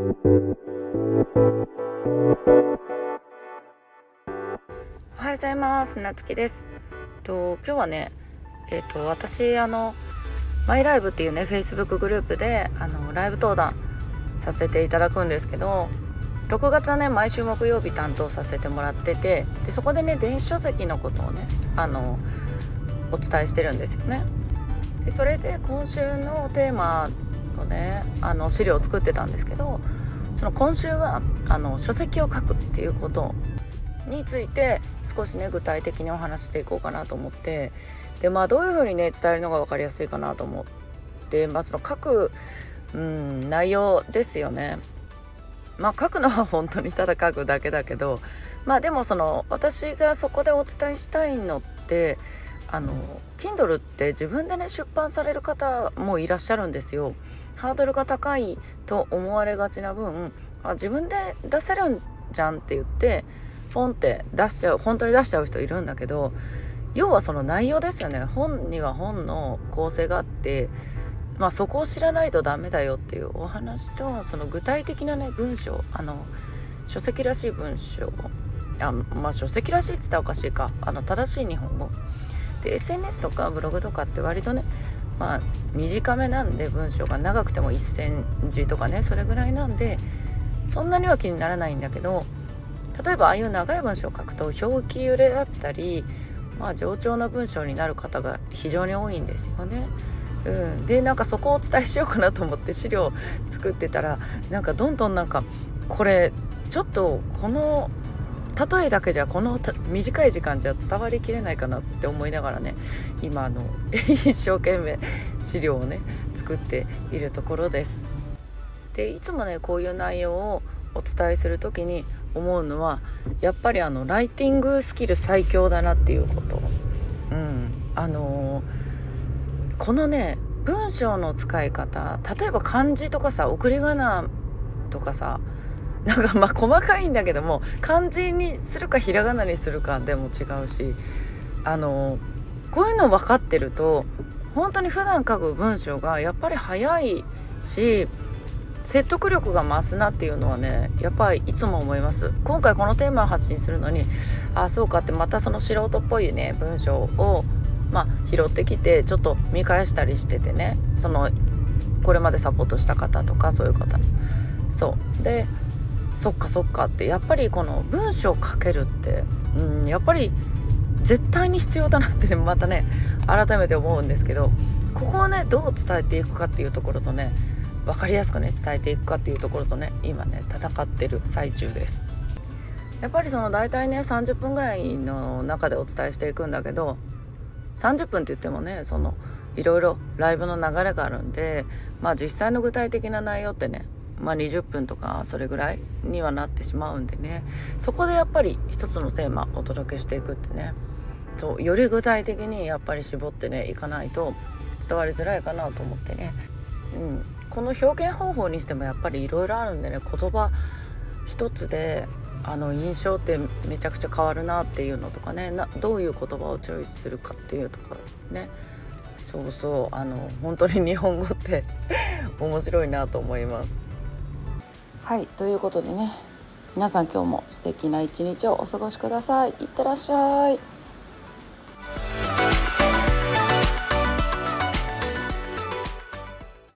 おはようございます。なつきです。と今日はねえっ、ー、と私あのマイライブっていうね Facebook グループであのライブ登壇させていただくんですけど6月はね毎週木曜日担当させてもらっててでそこでね電子書籍のことをねあのお伝えしてるんですよね。でそれで今週のテーマのねあの資料を作ってたんですけどその今週はあの書籍を書くっていうことについて少しね具体的にお話していこうかなと思ってでまあどういうふうにね伝えるのが分かりやすいかなと思ってまあその書く、うん、内容ですよね。まあ書くのは本当にただ書くだけだけどまあでもその私がそこでお伝えしたいのってあの Kindle って自分でね出版される方もいらっしゃるんですよ。ハードルが高いと思われがちな分あ自分で出せるんじゃんって言ってポンって出しちゃう本当に出しちゃう人いるんだけど要はその内容ですよね。本には本の構成があってまあそこを知らないとダメだよっていうお話とその具体的なね文章あの書籍らしい文章あまあ書籍らしいって言ったらおかしいか。あの正しい日本語。で SNS とかブログとかって割とねまあ短めなんで文章が長くても1,000字とかねそれぐらいなんでそんなには気にならないんだけど例えばああいう長い文章を書くと表記揺れだったりまあ冗長な文章になる方が非常に多いんですよね。うん、でなんかそこをお伝えしようかなと思って資料作ってたらなんかどんどんなんかこれちょっとこの例えだけじゃこの短い時間じゃ伝わりきれないかなって思いながらね今あの 一生懸命資料をね作っているところです。でいつもねこういう内容をお伝えする時に思うのはやっぱりあのライティングスキル最強だなっていうこと。うん、あのー、このね文章の使い方例えば漢字とかさ送り仮名とかさなんかまあ細かいんだけども漢字にするかひらがなにするかでも違うしあのこういうの分かってると本当に普段書く文章がやっぱり早いし説得力が増すなっていうのはねやっぱりいつも思います。今回このテーマを発信するのにああそうかってまたその素人っぽいね文章をまあ拾ってきてちょっと見返したりしててねそのこれまでサポートした方とかそういう方。そう。でそっかそっかってやっぱりこの文章を書けるってうんやっぱり絶対に必要だなって、またね改めて思うんですけどここをねどう伝えていくかっていうところとね分かりやすくね伝えていくかっていうところとね今ね戦ってる最中です。やっぱりその大体ね30分ぐらいの中でお伝えしていくんだけど30分って言ってもねそのいろいろライブの流れがあるんでまあ実際の具体的な内容ってねまあ、20分とかそれぐらいにはなってしまうんでね。そこでやっぱり一つのテーマお届けしていくってね。そうより具体的にやっぱり絞ってねいかないと伝わりづらいかなと思ってね、うん、この表現方法にしてもやっぱりいろいろあるんでね。言葉一つであの印象ってめちゃくちゃ変わるなっていうのとかね。などういう言葉をチョイスするかっていうとかね。そうそうあの本当に日本語って面白いなと思います。はいということでね皆さん今日も素敵な一日をお過ごしください。いってらっしゃい。